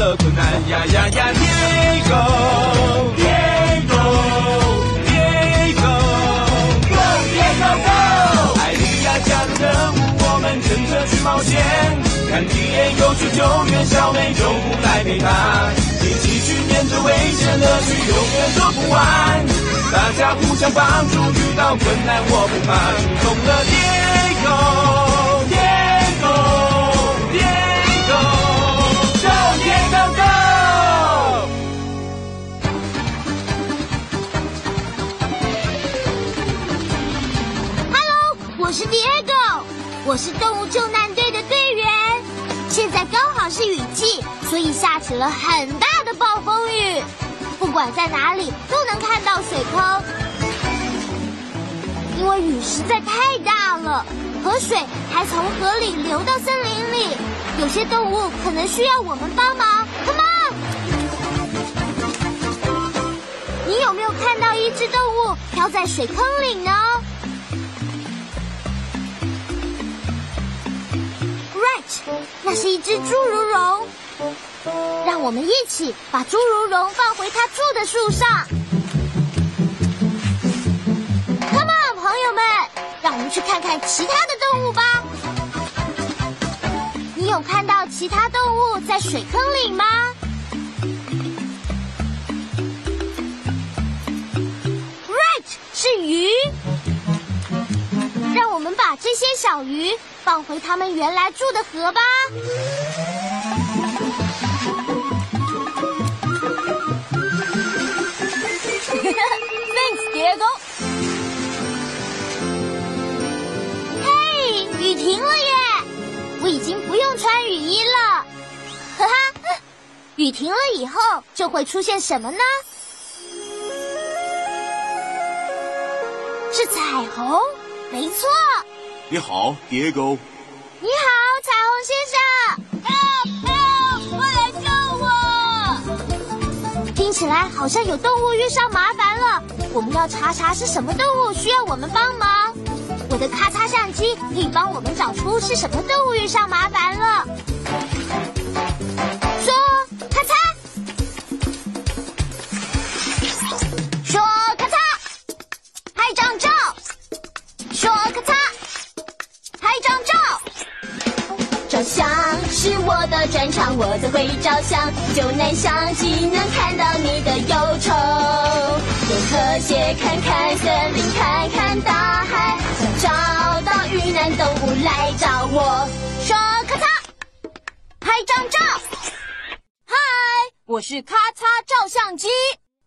解决了困难。呀呀呀，Diego，Diego，Diego，Go，Diego，Go！艾利亚加入任务，我们乘着去冒险，看敌人有求救援，小美救护来陪伴，一起去面对危险，乐趣永远做不完。大家互相帮助，遇到困难我不怕，出动了，Diego，Diego，Go，Diego！Hello，我是 Diego，我是动物救难队的队员。现在刚好是雨季，所以下起了很大的暴风雨。不管在哪里都能看到水坑，因为雨实在太大了，河水还从河里流到森林里，有些动物可能需要我们帮忙。Come on！你有没有看到一只动物漂在水坑里呢那是一只侏儒龙。让我们一起把侏儒龙放回它住的树上。Come on，朋友们，让我们去看看其他的动物吧。你有看到其他动物在水坑里吗？Right，是鱼。让我们把这些小鱼放回它们原来住的河吧。Diego。嘿，雨停了耶！我已经不用穿雨衣了。哈哈，雨停了以后就会出现什么呢？是彩虹，没错。你好，Diego。你好，彩虹先生。啊啊！快来救我！听起来，好像有动物遇上麻烦了。我们要查查是什么动物需要我们帮忙。我的咔嚓相机可以帮我们找出是什么动物遇上麻烦了。我的专长，我最会照相。就能相机能看到你的忧愁。用特写看看森林，看看大海，找到遇难动物来找我。说咔嚓，拍张照。嗨，我是咔嚓照相机。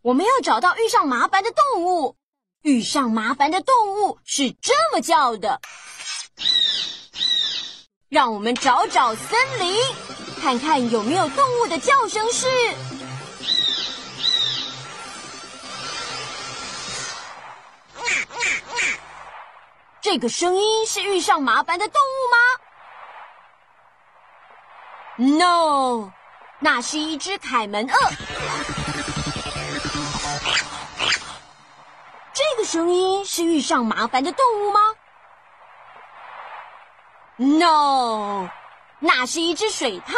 我们要找到遇上麻烦的动物。遇上麻烦的动物是这么叫的。让我们找找森林，看看有没有动物的叫声是。这个声音是遇上麻烦的动物吗？No，那是一只凯门鳄。这个声音是遇上麻烦的动物吗？No，那是一只水獭。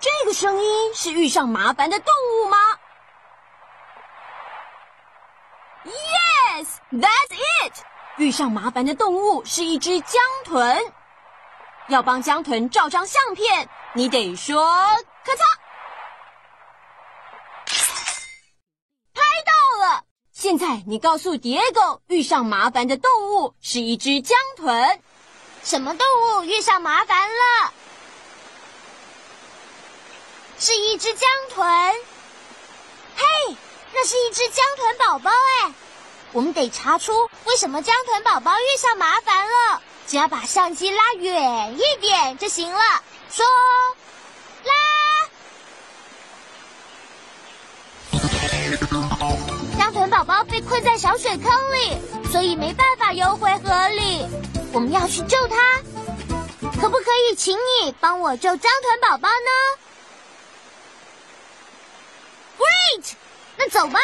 这个声音是遇上麻烦的动物吗？Yes，that's it。遇上麻烦的动物是一只江豚。要帮江豚照张相片，你得说咔嚓。现在你告诉 Diego，遇上麻烦的动物是一只江豚。什么动物遇上麻烦了？是一只江豚。嘿，那是一只江豚宝宝哎！我们得查出为什么江豚宝宝遇上麻烦了。只要把相机拉远一点就行了。说，拉。宝宝被困在小水坑里，所以没办法游回河里。我们要去救他，可不可以请你帮我救江豚宝宝呢？Great，那走吧。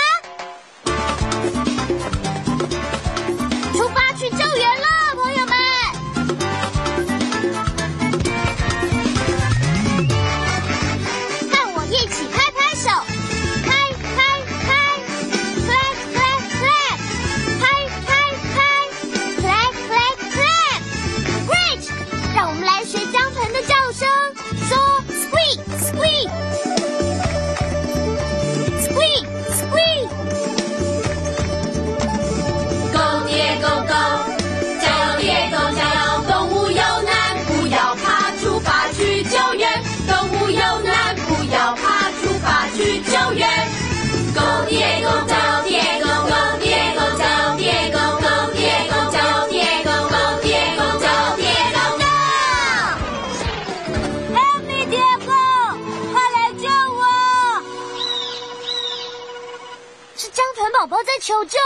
求救！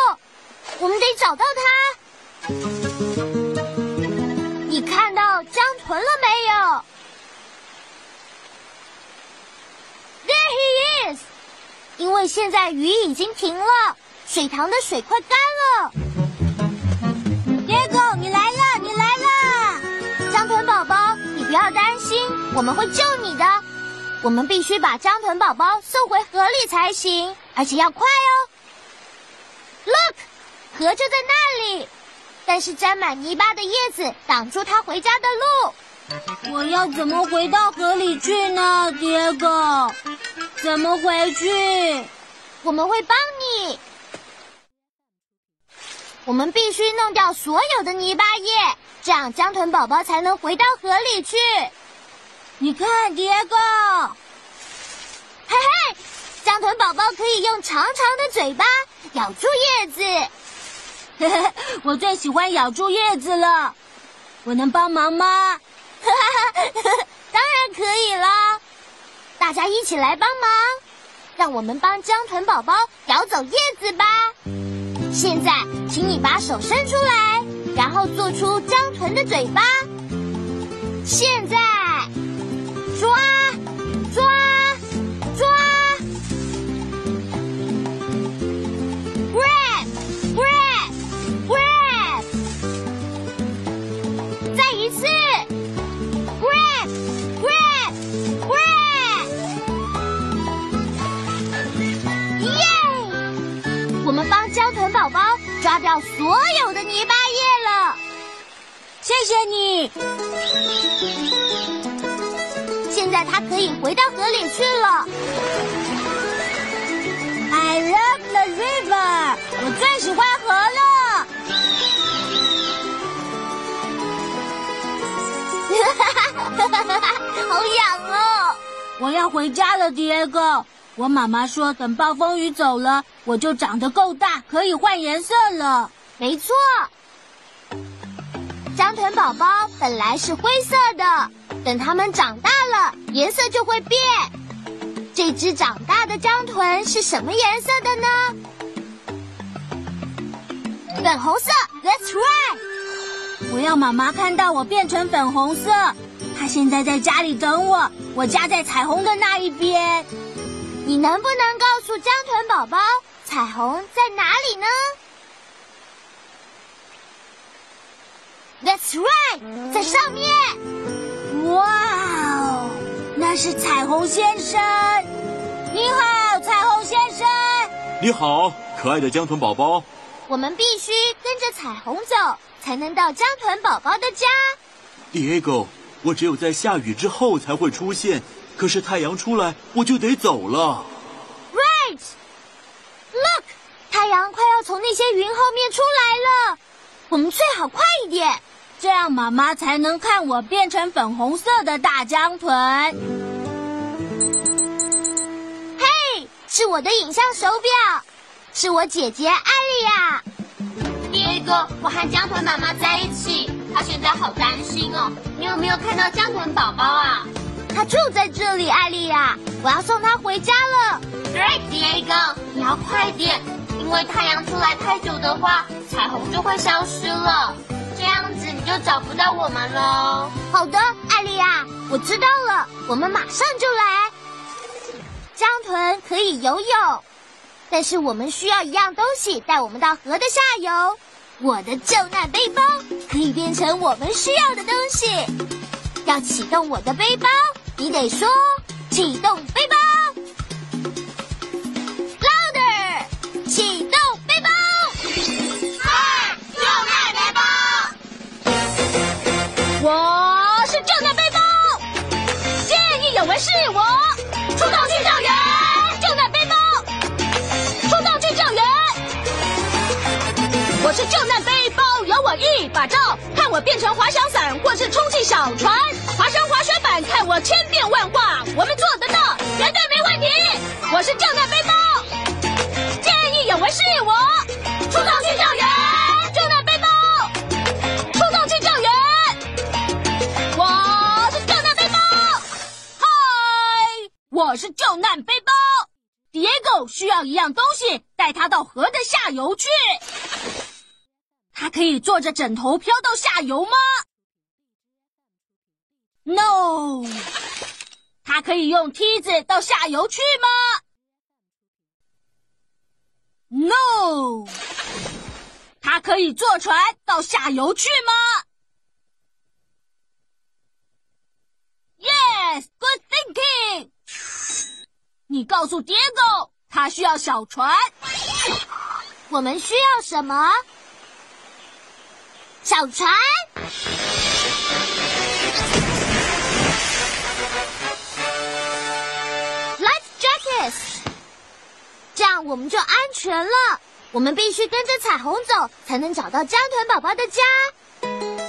我们得找到他。你看到江豚了没有？There he is！因为现在雨已经停了，水塘的水快干了。Diego，你来了，你来了！江豚宝宝，你不要担心，我们会救你的。我们必须把江豚宝宝送回河里才行，而且要快哦。Look，河就在那里，但是沾满泥巴的叶子挡住他回家的路。我要怎么回到河里去呢，爹哥？怎么回去？我们会帮你。我们必须弄掉所有的泥巴叶，这样江豚宝宝才能回到河里去。你看，爹哥，嘿嘿，江豚宝宝可以用长长的嘴巴。咬住叶子，我最喜欢咬住叶子了。我能帮忙吗？当然可以了，大家一起来帮忙，让我们帮江豚宝宝咬走叶子吧。现在，请你把手伸出来，然后做出江豚的嘴巴。现在，抓，抓。盆宝宝抓掉所有的泥巴叶了，谢谢你。现在它可以回到河里去了。I love the river，我最喜欢河了。哈哈哈哈哈哈！好痒哦！我要回家了，迪哥。我妈妈说，等暴风雨走了，我就长得够大，可以换颜色了。没错，江豚宝宝本来是灰色的，等它们长大了，颜色就会变。这只长大的江豚是什么颜色的呢？粉红色，That's right。我要妈妈看到我变成粉红色。她现在在家里等我，我家在彩虹的那一边。你能不能告诉江豚宝宝，彩虹在哪里呢？That's right，在上面。哇哦，那是彩虹先生。你好，彩虹先生。你好，可爱的江豚宝宝。我们必须跟着彩虹走，才能到江豚宝宝的家。Diego，我只有在下雨之后才会出现。可是太阳出来，我就得走了。Right，Look，太阳快要从那些云后面出来了。我们最好快一点，这样妈妈才能看我变成粉红色的大江豚。嘿，是我的影像手表，是我姐姐艾莉亚。第一个，我和江豚妈妈在一起，她现在好担心哦。你有没有看到江豚宝宝啊？他就在这里，艾丽亚，我要送他回家了。Great，Diego，你要快点，因为太阳出来太久的话，彩虹就会消失了，这样子你就找不到我们喽。好的，艾丽亚，我知道了，我们马上就来。江豚可以游泳，但是我们需要一样东西带我们到河的下游。我的救难背包可以变成我们需要的东西。要启动我的背包，你得说启动背包。Louder，启动背包。嗨，救难背包。我是救难背包，见义勇为是我，出动去救援，救难背包，出动去救援。我是救难背包，有我一把罩，看我变成滑翔伞或是充气小船，我千变万化，我们做得到，绝对没问题。我是救难背包，见义勇为是我，出动去救援，救难背包，出动去救援。我是救难背包，嗨，我是救难背包。Diego 需要一样东西，带他到河的下游去。他可以坐着枕头飘到下游吗？No。他可以用梯子到下游去吗？No。他可以坐船到下游去吗？Yes, good thinking。你告诉 Diego，他需要小船。我们需要什么？小船。我们就安全了。我们必须跟着彩虹走，才能找到江豚宝宝的家。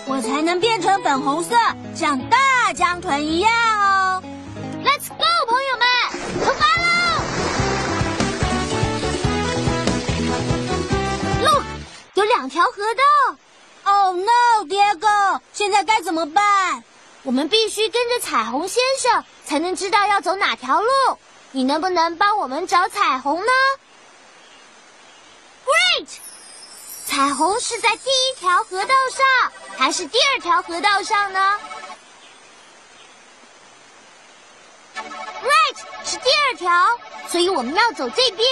我才能变成粉红色，像大江豚一样哦。Let's go，朋友们，出发喽！Look，有两条河道。Oh no，Diego，现在该怎么办？我们必须跟着彩虹先生，才能知道要走哪条路。你能不能帮我们找彩虹呢？Great！彩虹是在第一条河道上，还是第二条河道上呢？Right，是第二条，所以我们要走这边。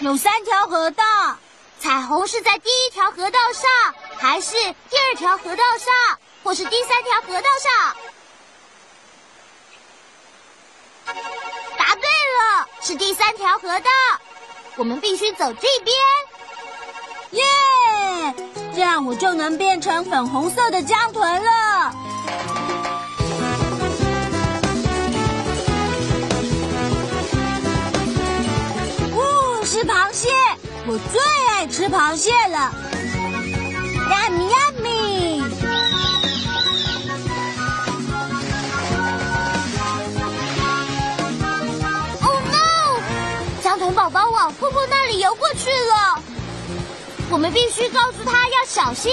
有三条河道，彩虹是在第一条河道上，还是第二条河道上，或是第三条河道上？答对了，是第三条河道。我们必须走这边。耶！这样我就能变成粉红色的江豚了。呜，是螃蟹，我最爱吃螃蟹了。Yummy yummy！里游过去了。我们必须告诉他要小心，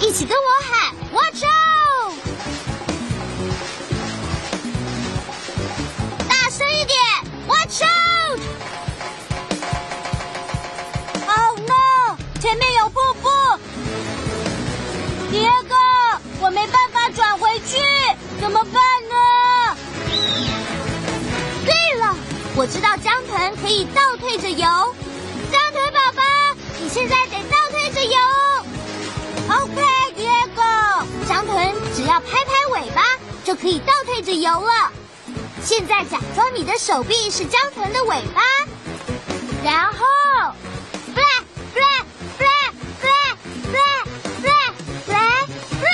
一起跟我喊 “Watch out”！大声一点，“Watch out”！Oh no！前面有瀑布，迪哥，我没办法转回去，怎么办呢？对了，我知道江豚可以倒退着游。现在得倒退着游，OK，第二个，江豚只要拍拍尾巴就可以倒退着游了。现在假装你的手臂是江豚的尾巴，然后，来来来来来来来来！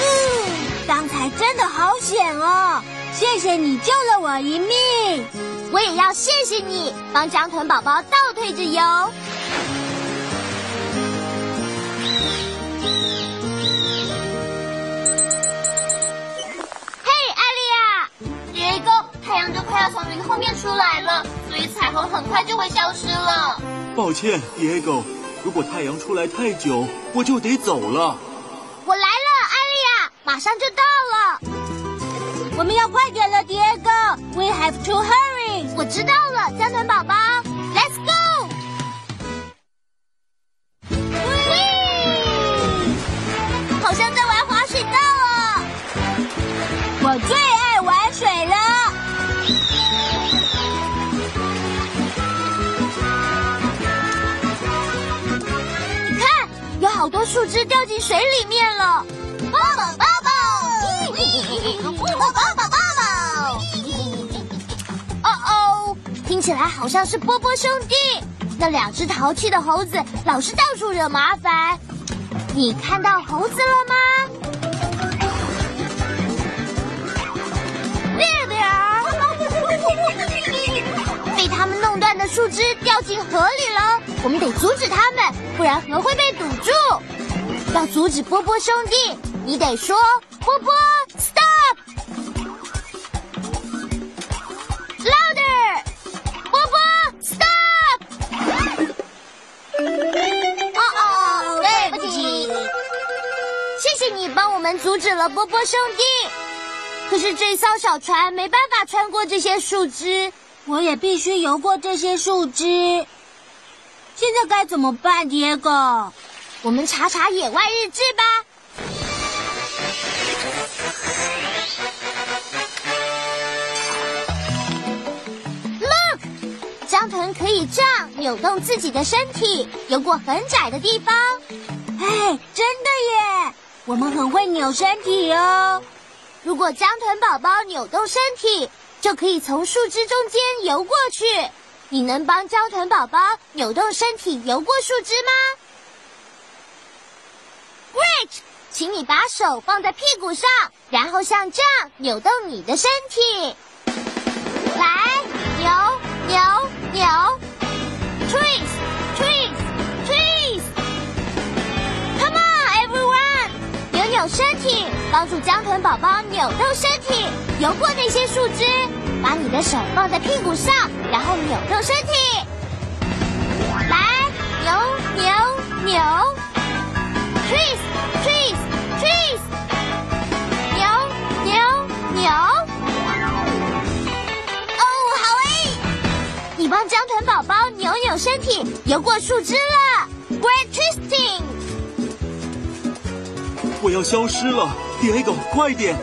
嗯，刚才真的好险哦，谢谢你救了我一命。我也要谢谢你帮江豚宝宝倒退着游。嘿，艾丽亚，杰哥，太阳就快快要从云后面出来了，所以彩虹很快就会消失了。抱歉，Diego，如果太阳出来太久，我就得走了。我来了，艾丽亚，马上就到了。我们要快点了，Diego。We have to hurry。我知道了，江豚宝宝，Let's go。喂，好像在玩滑水道哦。我最爱玩水了。你看，有好多树枝掉进水里面了。起来好像是波波兄弟。那两只淘气的猴子老是到处惹麻烦。你看到猴子了吗？那边儿，被他们弄断的树枝掉进河里了。我们得阻止他们，不然河会被堵住。要阻止波波兄弟，你得说波波们阻止了波波兄弟。可是这艘小船没办法穿过这些树枝，我也必须游过这些树枝。现在该怎么办，Diego？我们查查野外日志吧。Look，江豚可以这样扭动自己的身体，游过很窄的地方。哎，真的耶！我们很会扭身体哦。如果江豚宝宝扭动身体，就可以从树枝中间游过去。你能帮江豚宝宝扭动身体游过树枝吗？Great，请你把手放在屁股上，然后像这样扭动你的身体。来，扭扭扭，twist，twist，twist。扭身体，帮助江豚宝宝扭动身体，游过那些树枝。把你的手放在屁股上，然后扭动身体。来，扭扭扭，twist，twist，twist，扭扭扭。哦，好诶！你帮江豚宝宝扭扭身体，游过树枝了，Great twisting！我要消失了，Diego，快点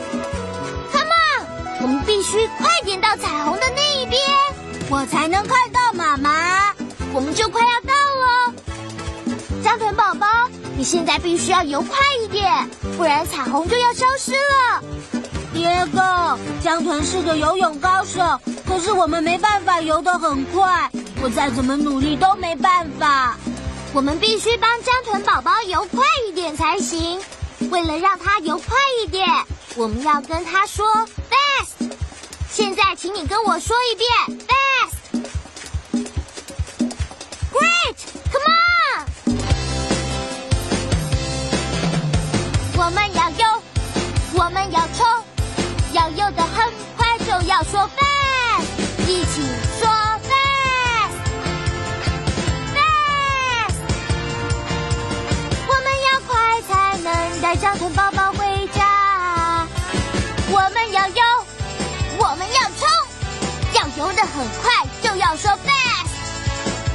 ！Come on，我们必须快点到彩虹的那一边，我才能看到妈妈。我们就快要到了。江豚宝宝，你现在必须要游快一点，不然彩虹就要消失了。Diego，江豚是个游泳高手，可是我们没办法游得很快，我再怎么努力都没办法。我们必须帮江豚宝宝游快一点才行。为了让它游快一点，我们要跟它说 fast。现在，请你跟我说一遍 fast。Great，come on！我们要游，我们要冲，要游得很快，就要说 fast。带江豚宝宝回家。我们要游，我们要冲，要游得很快，就要说 fast。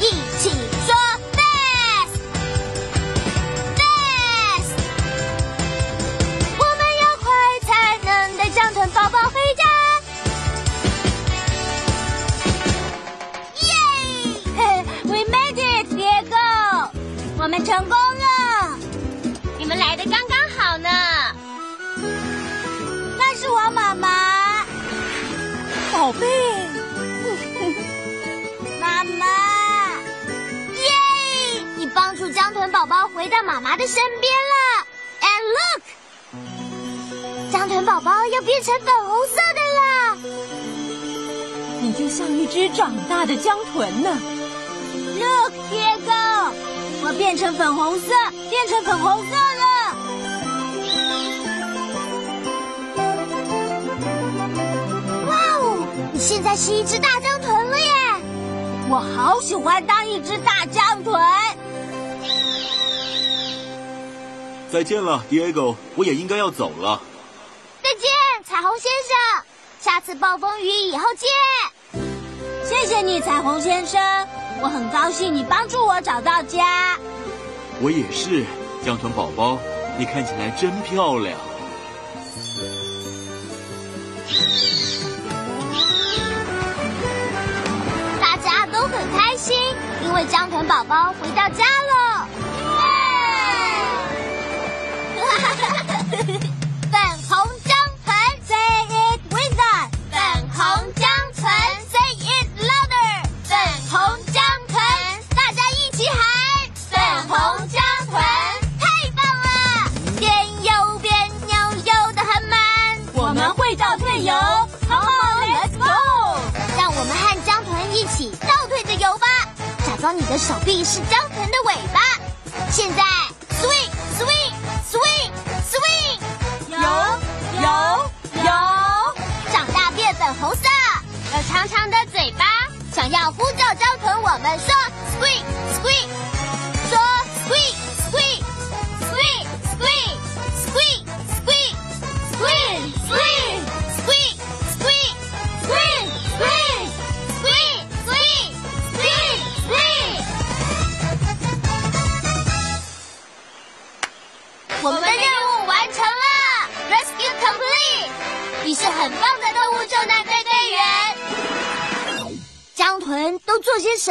一起色，变成粉红色了。哇哦，你现在是一只大江豚了耶！我好喜欢当一只大江豚。再见了，Diego，我也应该要走了。再见，彩虹先生，下次暴风雨以后见。谢谢你，彩虹先生，我很高兴你帮助我找到家。我也是，江豚宝宝，你看起来真漂亮。大家都很开心，因为江豚宝宝回到家了。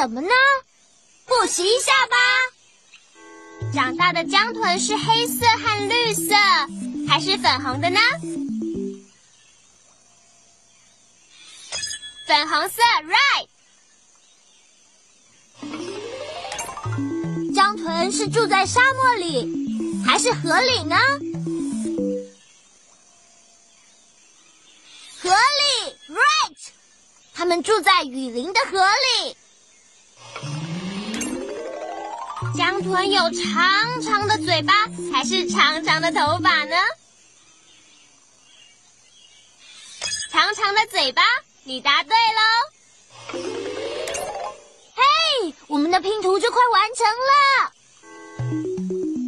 什么呢？复习一下吧。长大的江豚是黑色和绿色，还是粉红的呢？粉红色，right。江豚是住在沙漠里，还是河里呢？河里，right。它们住在雨林的河里。江豚有长长的嘴巴，还是长长的头发呢？长长的嘴巴，你答对喽！嘿，我们的拼图就快完成了。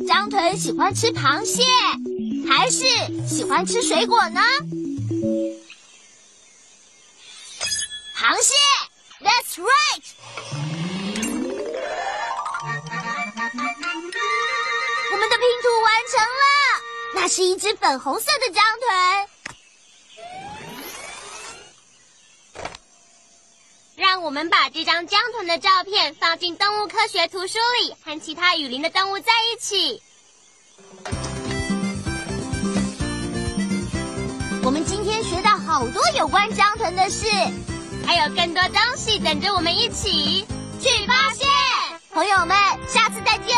江豚喜欢吃螃蟹，还是喜欢吃水果呢？螃蟹，That's right。成了，那是一只粉红色的江豚。让我们把这张江豚的照片放进动物科学图书里，和其他雨林的动物在一起。我们今天学到好多有关江豚的事，还有更多东西等着我们一起去发现。朋友们，下次再见